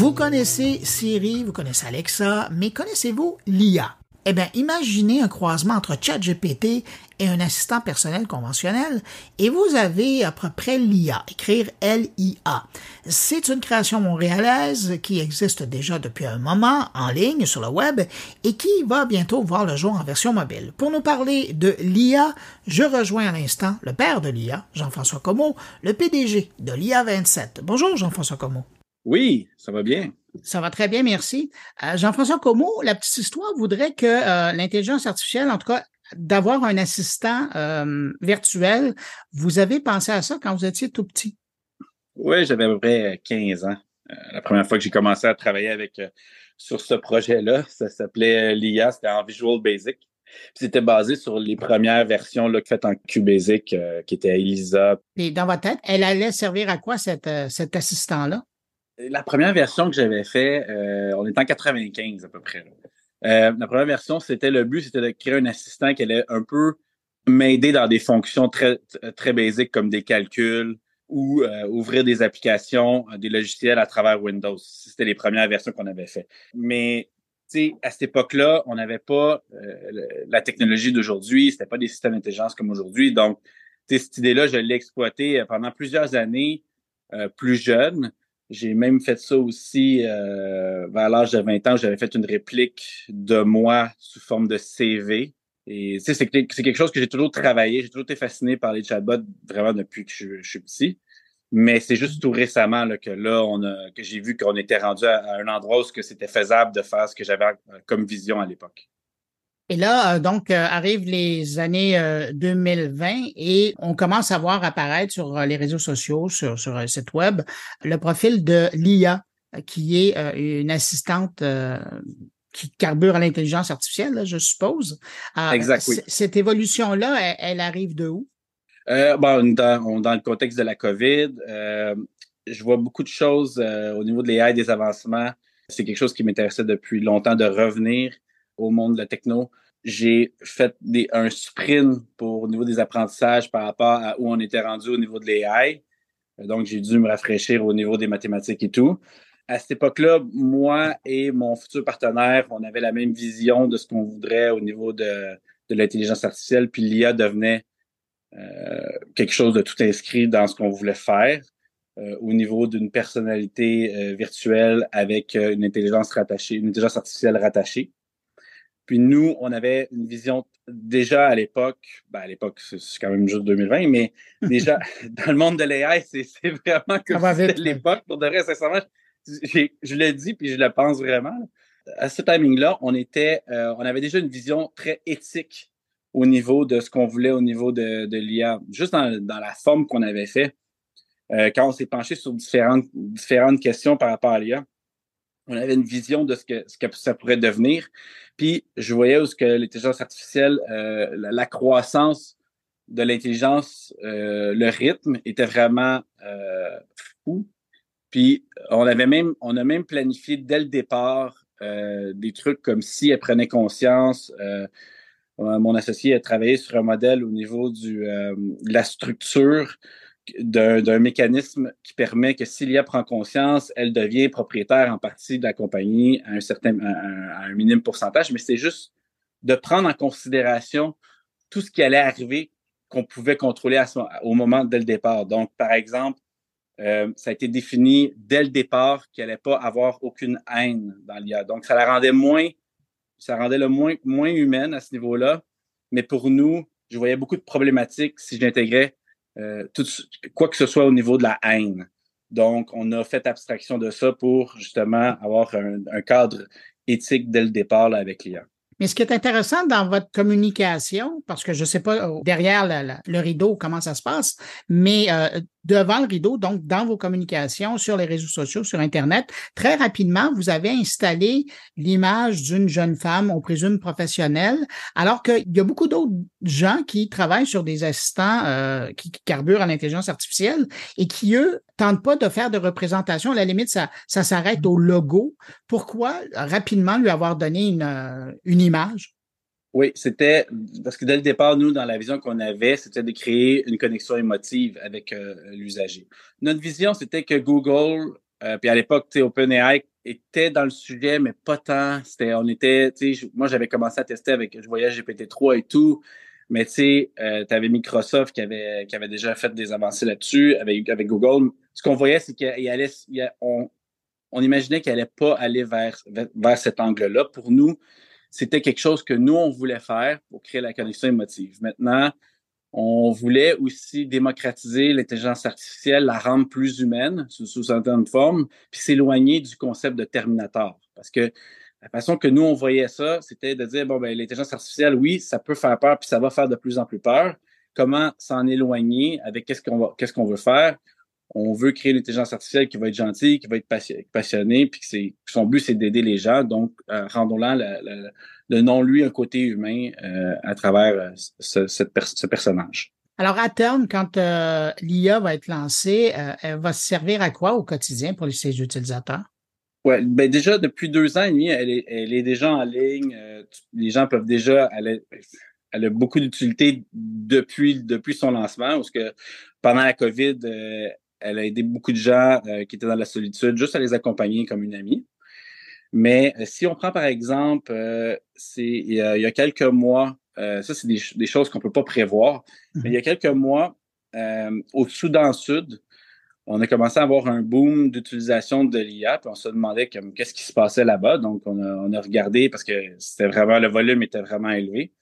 Vous connaissez Siri, vous connaissez Alexa, mais connaissez-vous l'IA? Eh bien, imaginez un croisement entre ChatGPT et un assistant personnel conventionnel, et vous avez à peu près l'IA, écrire L-I-A. C'est une création montréalaise qui existe déjà depuis un moment en ligne sur le web et qui va bientôt voir le jour en version mobile. Pour nous parler de l'IA, je rejoins à l'instant le père de l'IA, Jean-François Comeau, le PDG de l'IA 27. Bonjour Jean-François Comeau. Oui, ça va bien. Ça va très bien, merci. Euh, Jean-François Comeau, la petite histoire voudrait que euh, l'intelligence artificielle, en tout cas, d'avoir un assistant euh, virtuel, vous avez pensé à ça quand vous étiez tout petit? Oui, j'avais à peu près 15 ans. la première fois que j'ai commencé à travailler avec sur ce projet-là, ça s'appelait l'IA, c'était en Visual Basic. C'était basé sur les premières versions là, faites en QBasic, qui était Elisa. Et dans votre tête, elle allait servir à quoi cet assistant-là? La première version que j'avais fait, euh, on est en 95 à peu près. Euh, la première version, c'était le but, c'était de créer un assistant qui allait un peu m'aider dans des fonctions très très basiques comme des calculs ou euh, ouvrir des applications, des logiciels à travers Windows. C'était les premières versions qu'on avait fait. Mais à cette époque-là, on n'avait pas la technologie d'aujourd'hui, c'était pas des systèmes d'intelligence comme aujourd'hui. Donc, cette idée-là, je l'ai exploitée pendant plusieurs années plus jeune. J'ai même fait ça aussi euh, vers l'âge de 20 ans. J'avais fait une réplique de moi sous forme de CV. Et c'est quelque chose que j'ai toujours travaillé. J'ai toujours été fasciné par les chatbots vraiment depuis que je, suis petit. Mais c'est juste tout récemment là, que là, on a, que j'ai vu qu'on était rendu à, un endroit où c'était faisable de faire ce que j'avais comme vision à l'époque. Et là, euh, donc, euh, arrivent les années 2020 euh, et on commence à voir apparaître sur les réseaux sociaux, sur, sur un site web, le profil de l'IA, qui est une assistante qui carbure à l'intelligence artificielle, je suppose. exact, oui. Cette évolution-là, elle, arrive de où? bon, dans, dans, le contexte de la COVID, je vois beaucoup de choses au niveau de l'IA et des avancements. C'est quelque chose qui m'intéressait depuis longtemps de revenir au monde de la techno. J'ai fait des, un sprint pour au niveau des apprentissages par rapport à où on était rendu au niveau de l'AI. Donc, j'ai dû me rafraîchir au niveau des mathématiques et tout. À cette époque-là, moi et mon futur partenaire, on avait la même vision de ce qu'on voudrait au niveau de, de l'intelligence artificielle, puis l'IA devenait euh, quelque chose de tout inscrit dans ce qu'on voulait faire euh, au niveau d'une personnalité euh, virtuelle avec une intelligence rattachée, une intelligence artificielle rattachée. Puis nous, on avait une vision déjà à l'époque, ben à l'époque, c'est quand même juste 2020, mais déjà dans le monde de l'AI, c'est vraiment comme l'époque. Pour de vrai, sincèrement, je le dis puis je le pense vraiment. À ce timing-là, on était, euh, on avait déjà une vision très éthique au niveau de ce qu'on voulait au niveau de, de l'IA, juste dans, dans, la forme qu'on avait fait. Euh, quand on s'est penché sur différentes, différentes questions par rapport à l'IA, on avait une vision de ce que, ce ça pourrait devenir. Puis je voyais où ce que l'intelligence artificielle, euh, la, croissance de l'intelligence, euh, le rythme était vraiment euh, fou. Puis on avait même, on a même planifié dès le départ des trucs comme si elle prenait conscience. mon associé a travaillé sur un modèle au niveau de la structure d'un mécanisme qui permet que s'il y a prend conscience, elle devient propriétaire en partie de la compagnie à un certain, à pourcentage, mais c'est juste de prendre en considération tout ce qui allait arriver qu'on pouvait contrôler au moment dès le départ. Donc, par exemple, euh, ça a été défini dès le départ qu'elle n'allait pas avoir aucune haine dans l'IA. Donc, ça la rendait moins, ça rendait le moins, moins humaine à ce niveau-là. Mais pour nous, je voyais beaucoup de problématiques si j'intégrais euh, quoi que ce soit au niveau de la haine. Donc, on a fait abstraction de ça pour justement avoir un, cadre éthique dès le départ avec l'IA. Mais ce qui est intéressant dans votre communication, parce que je ne sais pas euh, derrière le rideau comment ça se passe, mais euh, devant le rideau, donc dans vos communications sur les réseaux sociaux, sur Internet, très rapidement, vous avez installé l'image d'une jeune femme, on présume professionnelle, alors qu'il y a beaucoup d'autres gens qui travaillent sur des assistants euh, qui, carburent à l'intelligence artificielle et qui, eux, tentent pas de faire de représentation. À la limite, ça, ça s'arrête au logo. Pourquoi rapidement lui avoir donné une, euh, une image? Oui, c'était parce que dès le départ, nous, dans la vision qu'on avait, c'était de créer une connexion émotive avec euh, l'usager. Notre vision, c'était que Google, euh, puis à l'époque, OpenAI était dans le sujet, mais pas tant. C'était, on était, moi j'avais commencé à tester avec, je voyais GPT-3 et tout, mais tu sais, euh, tu avais Microsoft qui avait, qui avait déjà fait des avancées là-dessus avec, Google. Ce qu'on voyait, c'est qu'il allait, on, on imaginait qu'il allait pas aller vers, vers cet angle-là. Pour nous, c'était quelque chose que nous, on voulait faire pour créer la connexion émotive. Maintenant, on voulait aussi démocratiser l'intelligence artificielle, la rendre plus humaine sous, certaines formes, puis s'éloigner du concept de Terminator. Parce que la façon que nous, on voyait ça, c'était de dire, bon, ben, l'intelligence artificielle, oui, ça peut faire peur, puis ça va faire de plus en plus peur. Comment s'en éloigner avec qu'est-ce qu'est-ce qu'on veut faire? On veut créer une intelligence artificielle qui va être gentille, qui va être passionnée, puis que son but, c'est d'aider les gens. Donc, euh, rendons-la le non-lui un côté humain euh, à travers euh, ce, ce, personnage. Alors, à terme, quand euh, l'IA va être lancée, elle va servir à quoi au quotidien pour ses utilisateurs? Ouais, ben déjà depuis deux ans et demi, elle est, elle est déjà en ligne. les gens peuvent déjà, elle, elle a beaucoup d'utilité depuis depuis son lancement, parce que pendant la COVID, elle a aidé beaucoup de gens qui étaient dans la solitude, juste à les accompagner comme une amie. Mais euh, si on prend par exemple, euh, c'est il, y a quelques mois, euh, ça c'est des, choses qu'on peut pas prévoir, mais il y a quelques mois, au Soudan Sud, on a commencé à avoir un boom d'utilisation de l'IA, puis on se demandait qu'est-ce qui se passait là-bas? Donc, on a, on a regardé parce que c'était vraiment, le volume était vraiment élevé.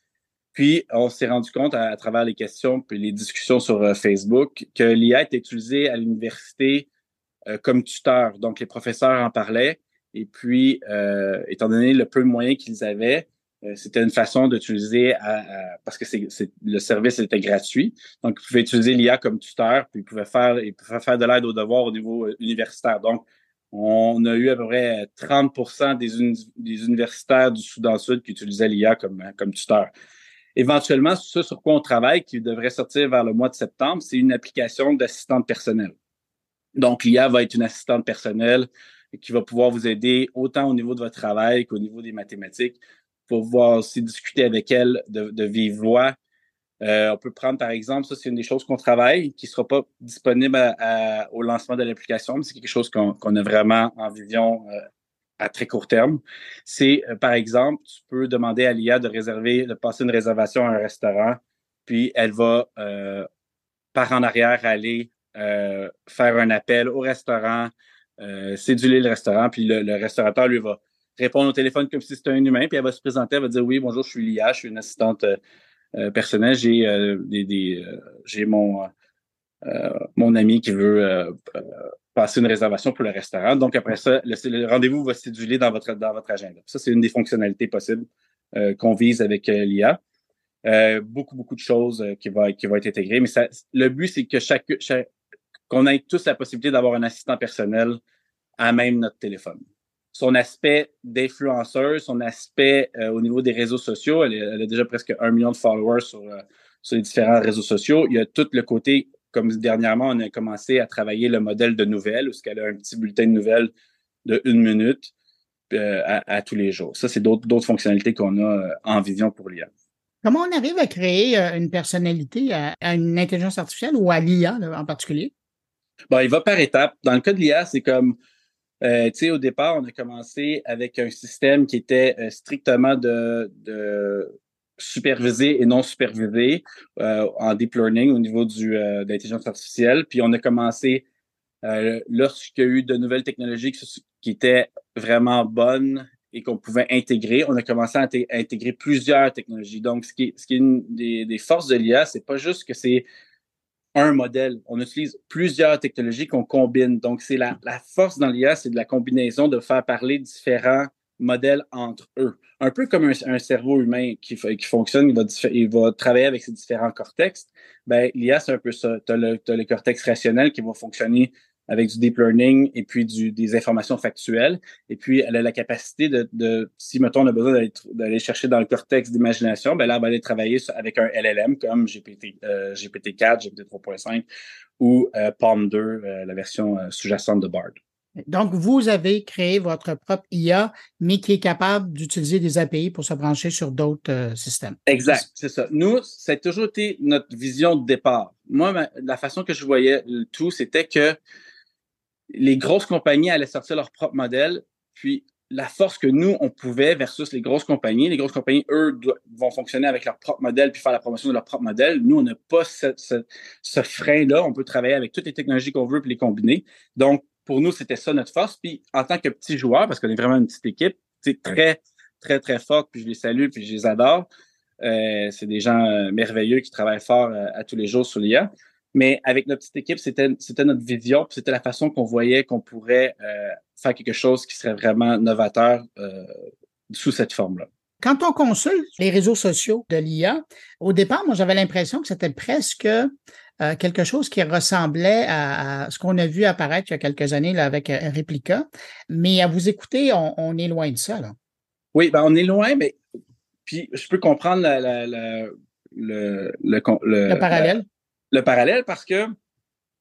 Puis, on s'est rendu compte à, travers les questions puis les discussions sur Facebook que l'IA était utilisée à l'université comme tuteur. Donc, les professeurs en parlaient. Et puis, euh, étant donné le peu de moyens qu'ils avaient, euh, c'était une façon d'utiliser, parce que le service était gratuit. Donc, ils pouvaient utiliser l'IA comme tuteur, puis ils pouvaient faire, ils pouvaient faire de l'aide aux devoirs au niveau euh, universitaire. Donc, on a eu à peu près 30 des, des universitaires du Soudan Sud qui utilisaient l'IA comme, comme tuteur. Éventuellement, ce sur quoi on travaille, qui devrait sortir vers le mois de septembre, c'est une application d'assistante personnelle. Donc, l'IA va être une assistante personnelle qui va pouvoir vous aider autant au niveau de votre travail qu'au niveau des mathématiques pour pouvoir aussi discuter avec elle de, de vive voix. Euh, on peut prendre, par exemple, ça, c'est une des choses qu'on travaille, qui ne sera pas disponible au lancement de l'application, mais c'est quelque chose qu'on a vraiment en vision euh, à très court terme. C'est, euh, par exemple, tu peux demander à l'IA de réserver, de passer une réservation à un restaurant, puis elle va, par en arrière, aller faire un appel au restaurant, euh, céduler le restaurant, puis le, restaurateur, lui, va répondre au téléphone comme si c'était un humain, puis elle va se présenter, elle va dire oui, bonjour, je suis Lia, je suis une assistante euh, euh, personnelle, j'ai des, j'ai mon mon ami qui veut une réservation pour le restaurant. Donc après ça, le, rendez-vous va céduler dans votre dans votre agenda. Ça, c'est une des fonctionnalités possibles qu'on vise avec l'IA. beaucoup, beaucoup de choses qui qui vont être intégrées. Mais ça, le but, c'est que chaque, qu'on ait tous la possibilité d'avoir un assistant personnel à même notre téléphone. Son aspect d'influenceur, son aspect euh, au niveau des réseaux sociaux, elle, a déjà presque un million de followers sur, euh, sur les différents réseaux sociaux. Il y a tout le côté, comme dernièrement, on a commencé à travailler le modèle de nouvelles, où qu'elle a un petit bulletin de nouvelles de une minute euh, à, tous les jours. Ça, c'est d'autres fonctionnalités qu'on a en vision pour l'IA. Comment on arrive à créer une personnalité à, une intelligence artificielle ou à l'IA en particulier? Bon, il va par étapes. Dans le cas de l'IA, c'est comme, euh, tu sais, au départ, on a commencé avec un système qui était euh, strictement de, de supervisé et non supervisé euh, en deep learning au niveau du, euh, de l'intelligence artificielle. Puis on a commencé, euh, lorsqu'il y a eu de nouvelles technologies qui, étaient vraiment bonnes et qu'on pouvait intégrer, on a commencé à, intégrer plusieurs technologies. Donc, ce qui est, ce qui est une des, des forces de l'IA, c'est pas juste que c'est un modèle. On utilise plusieurs technologies qu'on combine. Donc, c'est la, la force dans l'IA, c'est de la combinaison, de faire parler différents modèles entre eux. Un peu comme un, cerveau humain qui, qui fonctionne, il va, il va travailler avec ses différents cortex. Ben, l'IA, c'est un peu ça. Tu as, le cortex rationnel qui va fonctionner avec du deep learning et puis du, des informations factuelles. Et puis, elle a la capacité de, de si, mettons, on a besoin d'aller chercher dans le cortex d'imagination, ben là, elle va aller travailler avec un LLM comme GPT, euh, GPT-4, GPT 3.5 ou euh, PALM 2, euh, la version euh, sous-jacente de BARD. Donc, vous avez créé votre propre IA, mais qui est capable d'utiliser des API pour se brancher sur d'autres systèmes. Exact, c'est ça. Nous, ça a toujours été notre vision de départ. Moi, la façon que je voyais tout, c'était que les grosses compagnies allaient sortir leur propre modèle, puis la force que nous, on pouvait versus les grosses compagnies. Les grosses compagnies, eux, vont fonctionner avec leur propre modèle puis faire la promotion de leur propre modèle. Nous, on n'a pas ce, ce, frein-là. On peut travailler avec toutes les technologies qu'on veut puis les combiner. Donc, pour nous, c'était ça notre force. Puis, en tant que petit joueur, parce qu'on est vraiment une petite équipe, c'est très, très, très forte, puis je les salue, puis je les adore. Euh, c'est des gens euh, merveilleux qui travaillent fort euh, à tous les jours sur l'IA. Mais avec notre petite équipe, c'était, c'était notre vision, puis c'était la façon qu'on voyait qu'on pourrait faire quelque chose qui serait vraiment novateur sous cette forme-là. Quand on consulte les réseaux sociaux de l'IA, au départ, moi, j'avais l'impression que c'était presque quelque chose qui ressemblait à, ce qu'on a vu apparaître il y a quelques années là, avec Replica. Mais à vous écouter, on, on est loin de ça. Là. Oui, ben on est loin, mais puis je peux comprendre le, le, le, parallèle. Le, parallèle parce que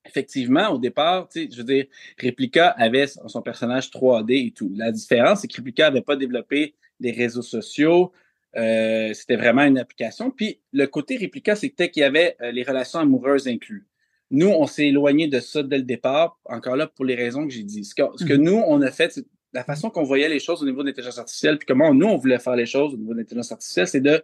effectivement, au départ, tu sais, je veux dire, Replica avait son personnage 3D et tout. La différence, c'est que Replica n'avait pas développé des réseaux sociaux. Euh, c'était vraiment une application. Puis le côté Replica, c'était qu'il y avait euh, les relations amoureuses inclus. Nous, on s'est éloigné de ça dès le départ, encore là pour les raisons que j'ai dit. Ce que, ce que mm-hmm. nous, on a fait, c'est la façon qu'on voyait les choses au niveau de l'intelligence artificielle, puis comment nous, on voulait faire les choses au niveau de l'intelligence artificielle, c'est de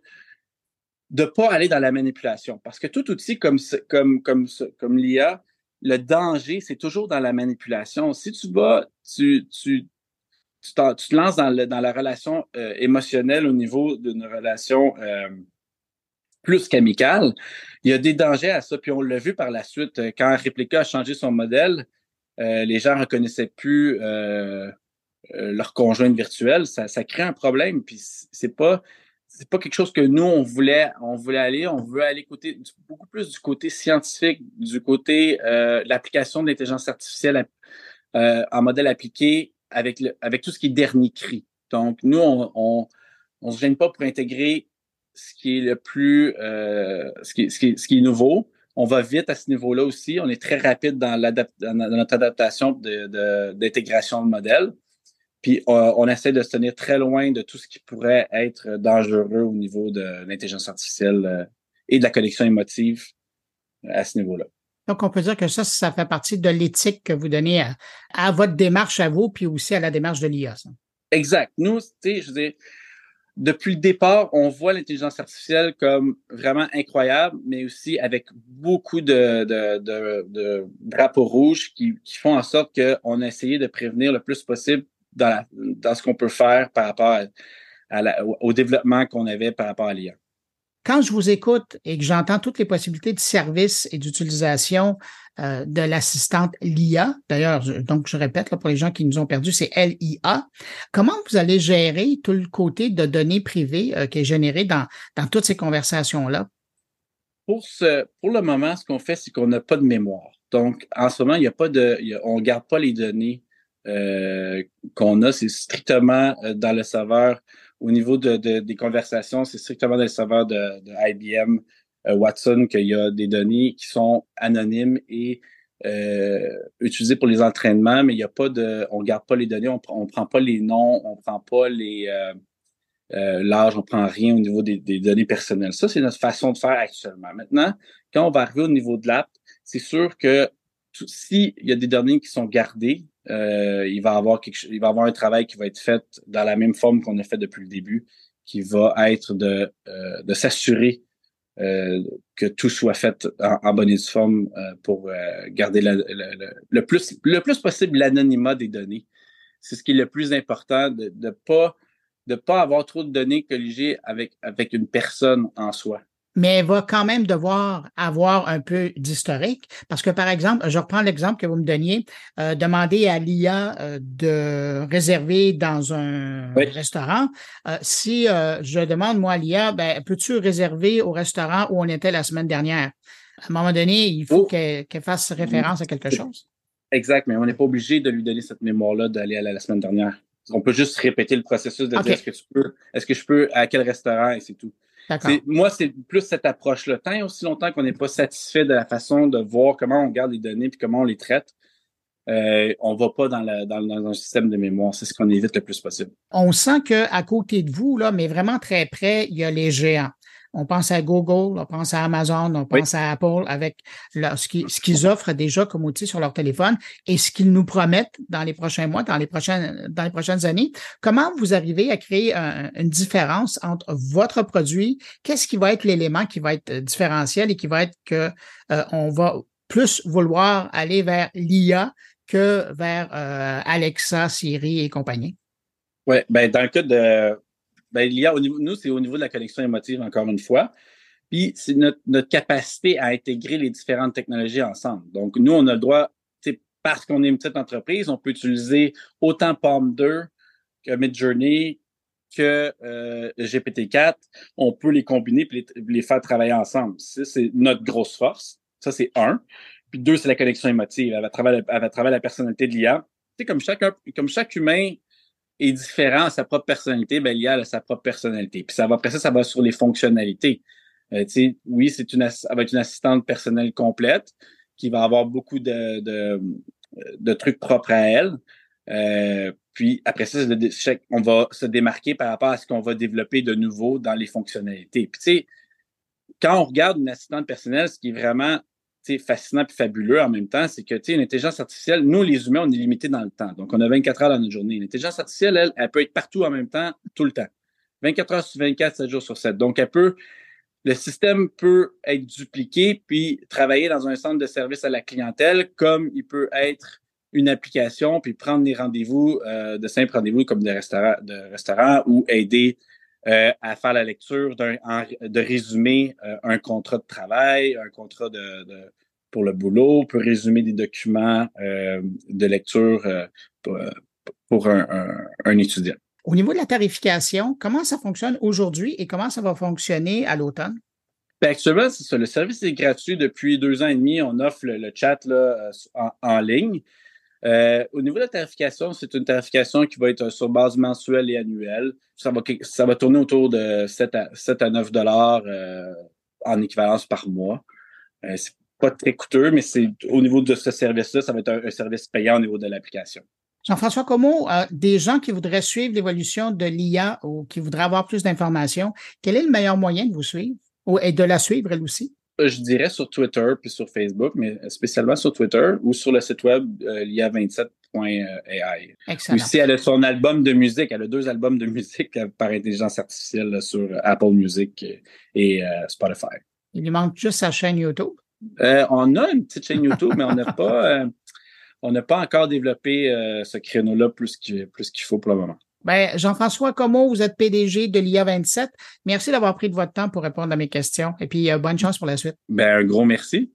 ne pas aller dans la manipulation. Parce que tout outil comme, comme, comme, comme l'IA, le danger, c'est toujours dans la manipulation. Si tu vas, tu, tu, tu, te lances dans, le, dans la relation euh, émotionnelle au niveau d'une relation euh, plus qu'amicale, il y a des dangers à ça. Puis on l'a vu par la suite, euh, quand Replica a changé son modèle, les gens reconnaissaient plus euh, leur conjointe virtuelle, ça, ça, crée un problème. Puis c'est pas c'est pas quelque chose que nous on voulait on voulait aller. On veut aller côté beaucoup plus du côté scientifique, du côté euh, l'application de l'intelligence artificielle euh, en modèle appliqué avec tout ce qui est dernier cri. Donc nous on, on on se gêne pas pour intégrer ce qui est le plus euh, ce, qui, est nouveau. On va vite à ce niveau-là aussi. On est très rapide dans, notre adaptation d'intégration de, modèle. Puis euh, on essaie de se tenir très loin de tout ce qui pourrait être dangereux au niveau de l'intelligence artificielle euh, et de la connexion émotive à ce niveau-là. Donc, on peut dire que ça, ça fait partie de l'éthique que vous donnez à, votre démarche à vous, puis aussi à la démarche de l'IA. Exact. Nous, tu sais, je veux dire, depuis le départ, on voit l'intelligence artificielle comme vraiment incroyable, mais aussi avec beaucoup de, drapeaux rouges qui, font en sorte qu'on a essayé de prévenir le plus possible dans, ce qu'on peut faire par rapport au développement qu'on avait par rapport à l'IA. Quand je vous écoute et que j'entends toutes les possibilités de service et d'utilisation euh, de l'assistante LIA, d'ailleurs, donc je répète pour les gens qui nous ont perdus, c'est LIA, comment vous allez gérer tout le côté de données privées euh, qui est généré dans, dans toutes ces conversations-là? Pour, ce, pour le moment, ce qu'on fait, c'est qu'on n'a pas de mémoire. Donc, en ce moment, il n'y a pas de, on ne garde pas les données euh, qu'on a, c'est strictement dans le serveur. Au niveau de, des conversations, c'est strictement dans le serveur de, IBM euh, Watson qu'il y a des données qui sont anonymes et utilisées pour les entraînements, mais il n'y a pas de, on garde pas les données, on, on prend pas les noms, on prend pas les l'âge, on prend rien au niveau des, des données personnelles. Ça, c'est notre façon de faire actuellement. Maintenant, quand on va arriver au niveau de l'app, c'est sûr que s'il y a des données qui sont gardées, euh, il va avoir quelque, il va avoir un travail qui va être fait dans la même forme qu'on a fait depuis le début, qui va être de, euh, de s'assurer euh, que tout soit fait en, bonne et due forme pour garder le, plus le plus possible l'anonymat des données. C'est ce qui est le plus important de ne pas de pas avoir trop de données colligées avec avec une personne en soi mais elle va quand même devoir avoir un peu d'historique. Parce que, par exemple, je reprends l'exemple que vous me donniez, euh, demander à l'IA euh, de réserver dans un restaurant. Euh, si je demande, moi, à l'IA, ben, peux-tu réserver au restaurant où on était la semaine dernière? À un moment donné, il faut oh. qu'elle fasse référence à quelque chose. Exact, mais on n'est pas obligé de lui donner cette mémoire-là d'aller à la, semaine dernière. On peut juste répéter le processus de dire est-ce que tu peux, est-ce que je peux, à quel restaurant et c'est tout. Moi, c'est plus cette approche-là. Tant et aussi longtemps qu'on n'est pas satisfait de la façon de voir comment on garde les données et comment on les traite, euh, on ne va pas dans, dans, un système de mémoire. C'est ce qu'on évite le plus possible. On sent qu'à côté de vous, là, mais vraiment très près, il y a les géants. On pense à Google, on pense à Amazon, on pense à Apple avec ce qu'ils offrent déjà comme outil sur leur téléphone et ce qu'ils nous promettent dans les prochains mois, dans les prochaines, dans les prochaines années. Comment vous arrivez à créer une différence entre votre produit? Qu'est-ce qui va être l'élément qui va être différentiel et qui va être que euh, on va plus vouloir aller vers l'IA que vers euh, Alexa, Siri et compagnie? Oui, ben dans le cas de ben, l'IA, au niveau, nous, c'est au niveau de la connexion émotive, encore une fois. Puis c'est notre, capacité à intégrer les différentes technologies ensemble. Donc, nous, on a le droit, parce qu'on est une petite entreprise, on peut utiliser autant Palm 2 que Midjourney, que euh, GPT-4, on peut les combiner et les, faire travailler ensemble. Ça, c'est notre grosse force. Ça, c'est un. Puis deux, c'est la connexion émotive. Elle va travailler, elle va travailler la personnalité de l'IA. Comme chaque, comme chaque humain est différent à sa propre personnalité, ben, l'IA a sa propre personnalité. Puis ça va, après ça, ça va sur les fonctionnalités. Euh, oui, c'est une, elle va être une assistante personnelle complète qui va avoir beaucoup de, de, de trucs propres à elle. Euh, puis après ça, on va se démarquer par rapport à ce qu'on va développer de nouveau dans les fonctionnalités. Puis tu sais, quand on regarde une assistante personnelle, ce qui est vraiment fascinant et fabuleux en même temps, c'est que une intelligence artificielle, nous les humains, on est limité dans le temps. Donc on a 24 heures dans notre journée. L'intelligence artificielle, elle, elle peut être partout en même temps, tout le temps. 24 heures sur 24, 7 jours sur 7. Donc elle peut le système peut être dupliqué puis travailler dans un centre de service à la clientèle comme il peut être une application, puis prendre des rendez-vous, euh, de simples rendez-vous comme des restaurants, de restaurants ou aider euh, à faire la lecture d'un, de résumer euh, un contrat de travail, un contrat de, de, pour le boulot, peut résumer des documents de lecture pour, pour un, un, un, étudiant. Au niveau de la tarification, comment ça fonctionne aujourd'hui et comment ça va fonctionner à l'automne? Ben, actuellement, c'est ça. Le service est gratuit depuis deux ans et demi. On offre le, le chat là, en, en, ligne. Euh, au niveau de la tarification, c'est une tarification qui va être sur base mensuelle et annuelle. Ça va, tourner autour de 7 à, 7 à 9 dollars euh, en équivalence par mois. Euh, c'est pas très coûteux, mais c'est au niveau de ce service-là, ça va être un, service payant au niveau de l'application. Jean-François Como, des gens qui voudraient suivre l'évolution de l'IA ou qui voudraient avoir plus d'informations, quel est le meilleur moyen de vous suivre ou, et de la suivre elle aussi? Euh, je dirais sur Twitter puis sur Facebook, mais spécialement sur Twitter ou sur le site web euh, lia27.ai. Excellent. Aussi, elle a son album de musique. Elle a deux albums de musique par intelligence artificielle sur Apple Music et euh, Spotify. Il lui manque juste sa chaîne YouTube. on a une petite chaîne YouTube, mais on n'a pas, on n'a pas encore développé ce créneau-là plus qu'il plus qu'il faut pour le moment. Ben, Jean-François Como, vous êtes PDG de l'IA27. Merci d'avoir pris de votre temps pour répondre à mes questions et puis euh, bonne chance pour la suite. Ben, un gros merci.